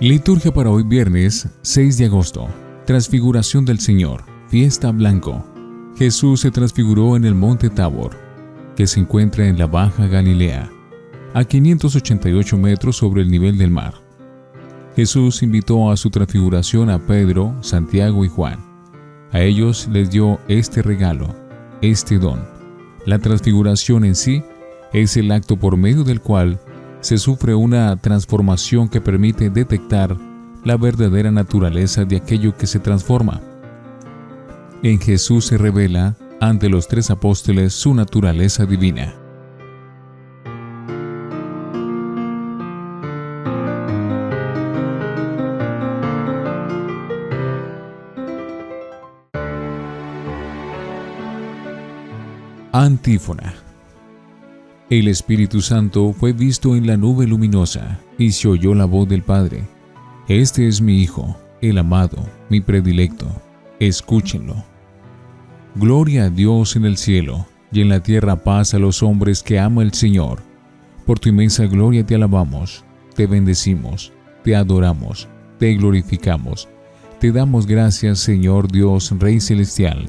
Liturgia para hoy viernes 6 de agosto. Transfiguración del Señor. Fiesta Blanco. Jesús se transfiguró en el monte Tabor, que se encuentra en la Baja Galilea, a 588 metros sobre el nivel del mar. Jesús invitó a su transfiguración a Pedro, Santiago y Juan. A ellos les dio este regalo, este don. La transfiguración en sí es el acto por medio del cual se sufre una transformación que permite detectar la verdadera naturaleza de aquello que se transforma. En Jesús se revela ante los tres apóstoles su naturaleza divina. Antífona el Espíritu Santo fue visto en la nube luminosa y se oyó la voz del Padre. Este es mi Hijo, el amado, mi predilecto. Escúchenlo. Gloria a Dios en el cielo y en la tierra paz a los hombres que ama el Señor. Por tu inmensa gloria te alabamos, te bendecimos, te adoramos, te glorificamos. Te damos gracias, Señor Dios, Rey Celestial.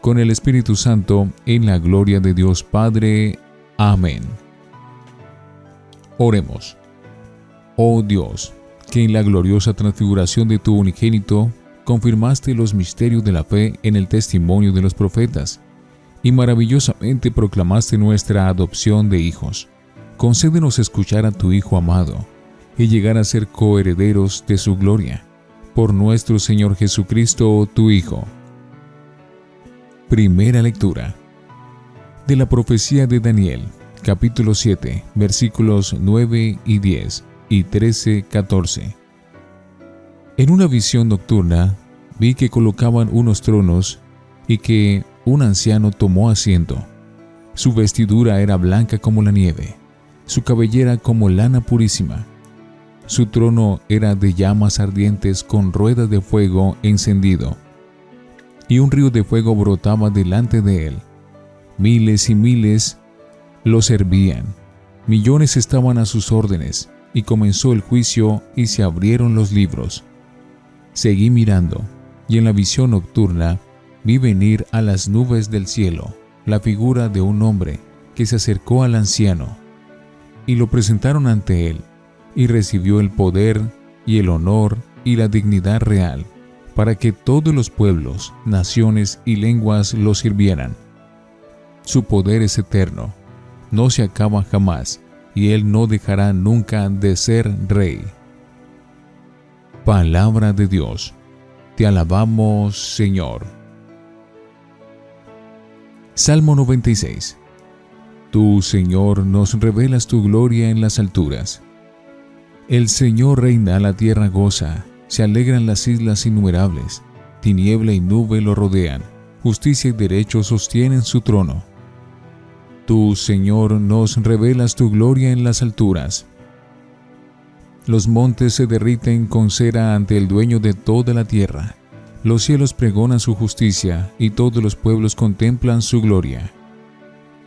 con el Espíritu Santo, en la gloria de Dios Padre. Amén. Oremos. Oh Dios, que en la gloriosa transfiguración de tu unigénito confirmaste los misterios de la fe en el testimonio de los profetas y maravillosamente proclamaste nuestra adopción de hijos. Concédenos escuchar a tu Hijo amado y llegar a ser coherederos de su gloria. Por nuestro Señor Jesucristo, tu Hijo. Primera lectura de la profecía de Daniel, capítulo 7, versículos 9 y 10 y 13, 14. En una visión nocturna vi que colocaban unos tronos y que un anciano tomó asiento. Su vestidura era blanca como la nieve, su cabellera como lana purísima. Su trono era de llamas ardientes con ruedas de fuego encendido, y un río de fuego brotaba delante de él Miles y miles lo servían. Millones estaban a sus órdenes, y comenzó el juicio y se abrieron los libros. Seguí mirando, y en la visión nocturna vi venir a las nubes del cielo la figura de un hombre que se acercó al anciano, y lo presentaron ante él, y recibió el poder y el honor y la dignidad real, para que todos los pueblos, naciones y lenguas lo sirvieran. Su poder es eterno, no se acaba jamás, y Él no dejará nunca de ser Rey. Palabra de Dios. Te alabamos, Señor. Salmo 96. Tú, Señor, nos revelas tu gloria en las alturas. El Señor reina, la tierra goza, se alegran las islas innumerables, tiniebla y nube lo rodean, justicia y derecho sostienen su trono. Tú, Señor, nos revelas tu gloria en las alturas. Los montes se derriten con cera ante el dueño de toda la tierra. Los cielos pregonan su justicia y todos los pueblos contemplan su gloria.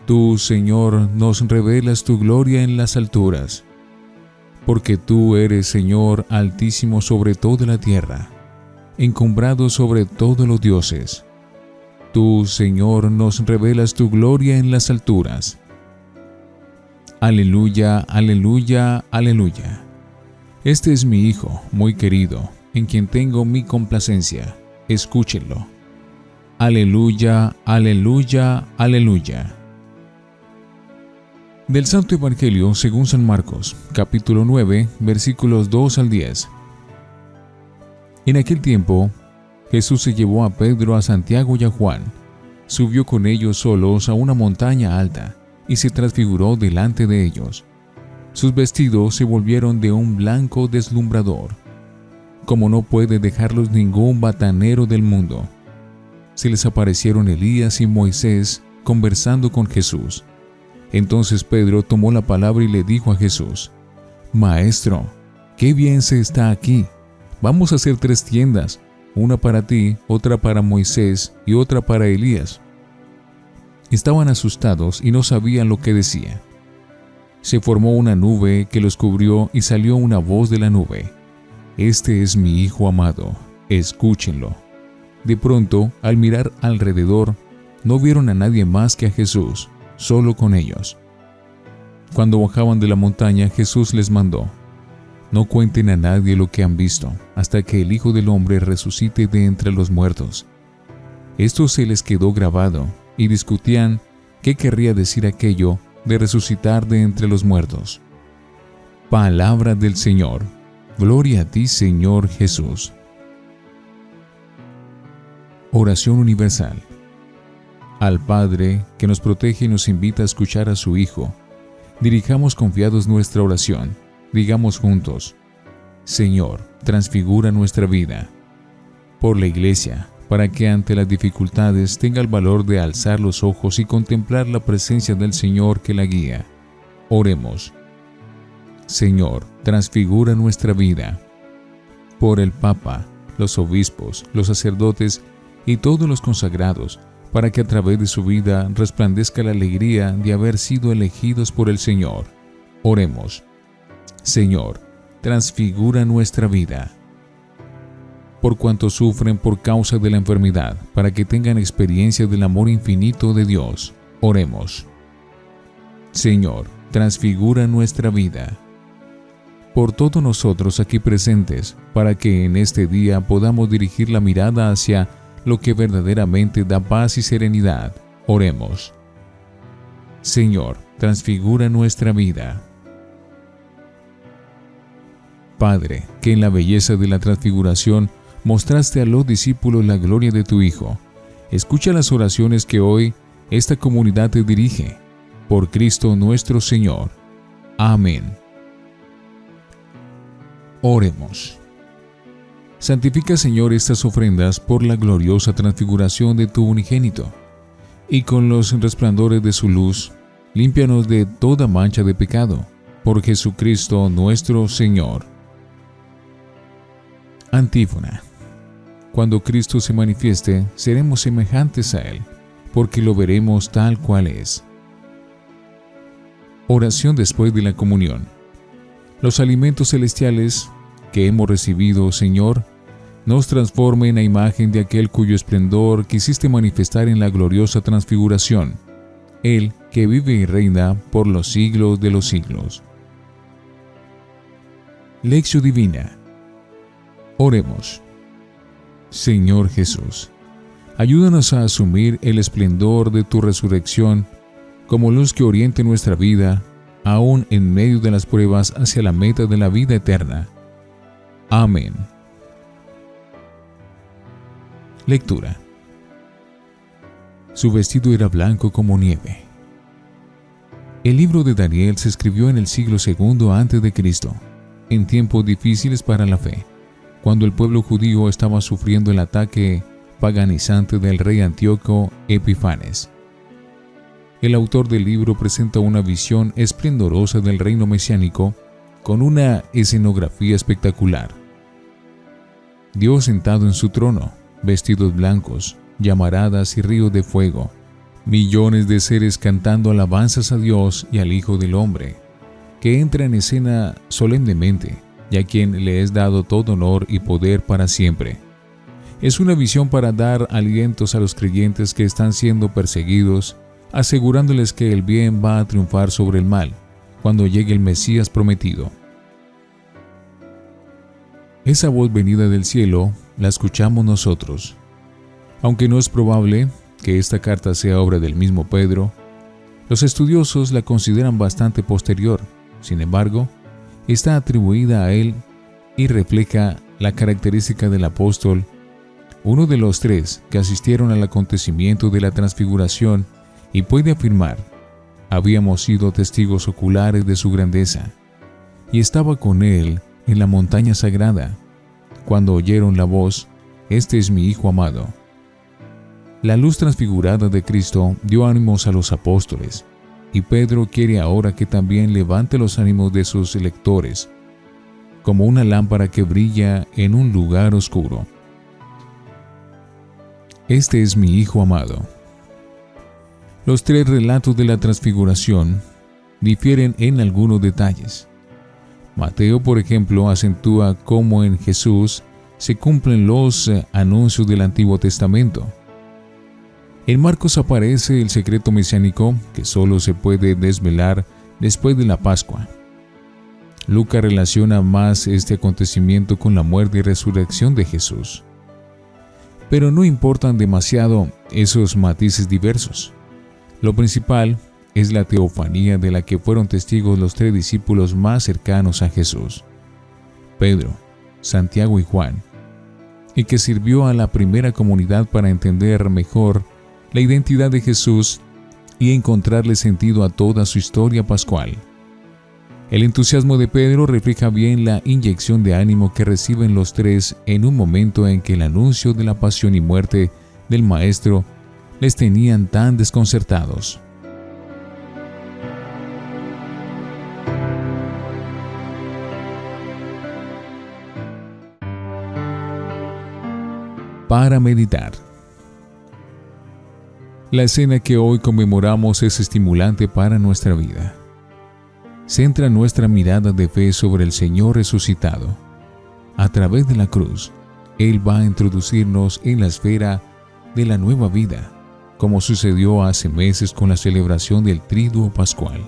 Tú, Señor, nos revelas tu gloria en las alturas. Porque tú eres, Señor, altísimo sobre toda la tierra, encumbrado sobre todos los dioses. Tú, Señor, nos revelas tu gloria en las alturas. Aleluya, aleluya, aleluya. Este es mi Hijo, muy querido, en quien tengo mi complacencia. Escúchenlo. Aleluya, aleluya, aleluya. Del Santo Evangelio según San Marcos, capítulo 9, versículos 2 al 10. En aquel tiempo, Jesús se llevó a Pedro, a Santiago y a Juan, subió con ellos solos a una montaña alta y se transfiguró delante de ellos. Sus vestidos se volvieron de un blanco deslumbrador, como no puede dejarlos ningún batanero del mundo. Se les aparecieron Elías y Moisés conversando con Jesús. Entonces Pedro tomó la palabra y le dijo a Jesús, Maestro, qué bien se está aquí. Vamos a hacer tres tiendas, una para ti, otra para Moisés y otra para Elías. Estaban asustados y no sabían lo que decía. Se formó una nube que los cubrió y salió una voz de la nube. Este es mi Hijo amado, escúchenlo. De pronto, al mirar alrededor, no vieron a nadie más que a Jesús, solo con ellos. Cuando bajaban de la montaña, Jesús les mandó, no cuenten a nadie lo que han visto, hasta que el Hijo del Hombre resucite de entre los muertos. Esto se les quedó grabado, y discutían qué querría decir aquello de resucitar de entre los muertos. Palabra del Señor. Gloria a ti, Señor Jesús. Oración universal. Al Padre, que nos protege y nos invita a escuchar a su Hijo, dirijamos confiados nuestra oración Digamos juntos, Señor, transfigura nuestra vida. Por la Iglesia, para que ante las dificultades tenga el valor de alzar los ojos y contemplar la presencia del Señor que la guía. Oremos. Señor, transfigura nuestra vida. Por el Papa, los obispos, los sacerdotes y todos los consagrados, para que a través de su vida resplandezca la alegría de haber sido elegidos por el Señor. Oremos. Señor, transfigura nuestra vida. Por cuanto sufren por causa de la enfermedad, para que tengan experiencia del amor infinito de Dios, oremos. Señor, transfigura nuestra vida. Por todos nosotros aquí presentes, para que en este día podamos dirigir la mirada hacia lo que verdaderamente da paz y serenidad, oremos. Señor, transfigura nuestra vida. Padre, que en la belleza de la transfiguración mostraste a los discípulos la gloria de tu Hijo. Escucha las oraciones que hoy esta comunidad te dirige. Por Cristo nuestro Señor. Amén. Oremos. Santifica, Señor, estas ofrendas por la gloriosa transfiguración de tu unigénito, y con los resplandores de su luz, límpianos de toda mancha de pecado, por Jesucristo nuestro Señor. Antífona. Cuando Cristo se manifieste, seremos semejantes a Él, porque lo veremos tal cual es. Oración después de la comunión. Los alimentos celestiales que hemos recibido, Señor, nos transformen a imagen de aquel cuyo esplendor quisiste manifestar en la gloriosa transfiguración, Él que vive y reina por los siglos de los siglos. Lección Divina Oremos. Señor Jesús, ayúdanos a asumir el esplendor de tu resurrección como luz que oriente nuestra vida, aún en medio de las pruebas hacia la meta de la vida eterna. Amén. Lectura. Su vestido era blanco como nieve. El libro de Daniel se escribió en el siglo II a.C., en tiempos difíciles para la fe cuando el pueblo judío estaba sufriendo el ataque paganizante del rey Antíoco Epifanes. El autor del libro presenta una visión esplendorosa del reino mesiánico con una escenografía espectacular. Dios sentado en su trono, vestidos blancos, llamaradas y ríos de fuego, millones de seres cantando alabanzas a Dios y al Hijo del Hombre, que entra en escena solemnemente y a quien le es dado todo honor y poder para siempre. Es una visión para dar alientos a los creyentes que están siendo perseguidos, asegurándoles que el bien va a triunfar sobre el mal cuando llegue el Mesías prometido. Esa voz venida del cielo la escuchamos nosotros. Aunque no es probable que esta carta sea obra del mismo Pedro, los estudiosos la consideran bastante posterior. Sin embargo, está atribuida a él y refleja la característica del apóstol uno de los tres que asistieron al acontecimiento de la transfiguración y puede afirmar, habíamos sido testigos oculares de su grandeza, y estaba con él en la montaña sagrada, cuando oyeron la voz, Este es mi Hijo amado. La luz transfigurada de Cristo dio ánimos a los apóstoles, y Pedro quiere ahora que también levante los ánimos de sus lectores, como una lámpara que brilla en un lugar oscuro. Este es mi Hijo amado. Los tres relatos de la transfiguración difieren en algunos detalles. Mateo, por ejemplo, acentúa cómo en Jesús se cumplen los eh, anuncios del Antiguo Testamento. En Marcos aparece el secreto mesiánico que solo se puede desvelar después de la Pascua. Lucas relaciona más este acontecimiento con la muerte y resurrección de Jesús. Pero no importan demasiado esos matices diversos. Lo principal es la teofanía de la que fueron testigos los tres discípulos más cercanos a Jesús, Pedro, Santiago y Juan, y que sirvió a la primera comunidad para entender mejor la identidad de Jesús y encontrarle sentido a toda su historia pascual. El entusiasmo de Pedro refleja bien la inyección de ánimo que reciben los tres en un momento en que el anuncio de la pasión y muerte del Maestro les tenían tan desconcertados. Para meditar. La escena que hoy conmemoramos es estimulante para nuestra vida. Centra nuestra mirada de fe sobre el Señor resucitado. A través de la cruz, Él va a introducirnos en la esfera de la nueva vida, como sucedió hace meses con la celebración del Triduo Pascual.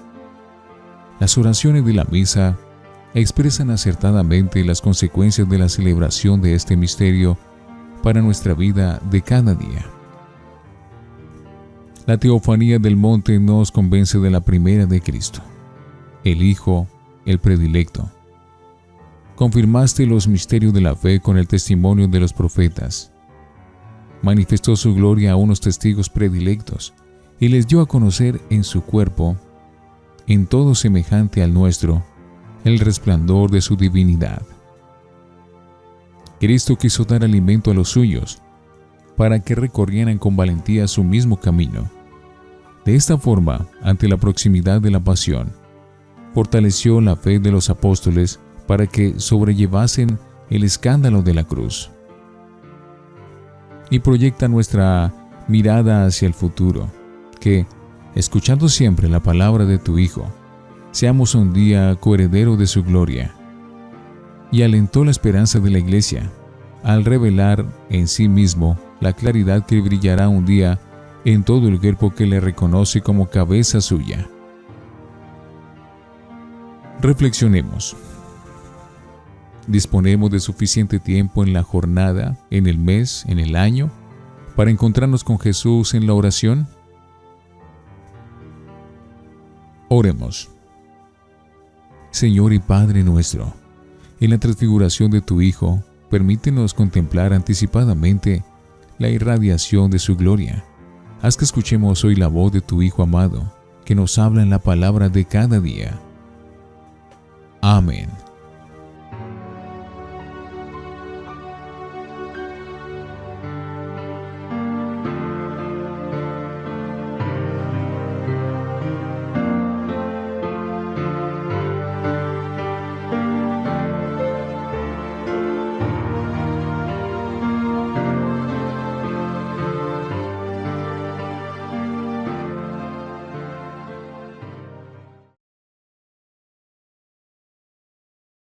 Las oraciones de la misa expresan acertadamente las consecuencias de la celebración de este misterio para nuestra vida de cada día. La teofanía del monte nos convence de la primera de Cristo, el Hijo, el predilecto. Confirmaste los misterios de la fe con el testimonio de los profetas. Manifestó su gloria a unos testigos predilectos y les dio a conocer en su cuerpo, en todo semejante al nuestro, el resplandor de su divinidad. Cristo quiso dar alimento a los suyos, para que recorrieran con valentía su mismo camino. De esta forma, ante la proximidad de la pasión, fortaleció la fe de los apóstoles para que sobrellevasen el escándalo de la cruz. Y proyecta nuestra mirada hacia el futuro, que, escuchando siempre la palabra de tu Hijo, seamos un día coheredero de su gloria y alentó la esperanza de la iglesia al revelar en sí mismo la claridad que brillará un día en todo el cuerpo que le reconoce como cabeza suya. Reflexionemos. ¿Disponemos de suficiente tiempo en la jornada, en el mes, en el año, para encontrarnos con Jesús en la oración? Oremos. Señor y Padre nuestro, en la transfiguración de tu Hijo, permítenos contemplar anticipadamente la irradiación de su gloria. Haz que escuchemos hoy la voz de tu Hijo amado, que nos habla en la palabra de cada día. Amén.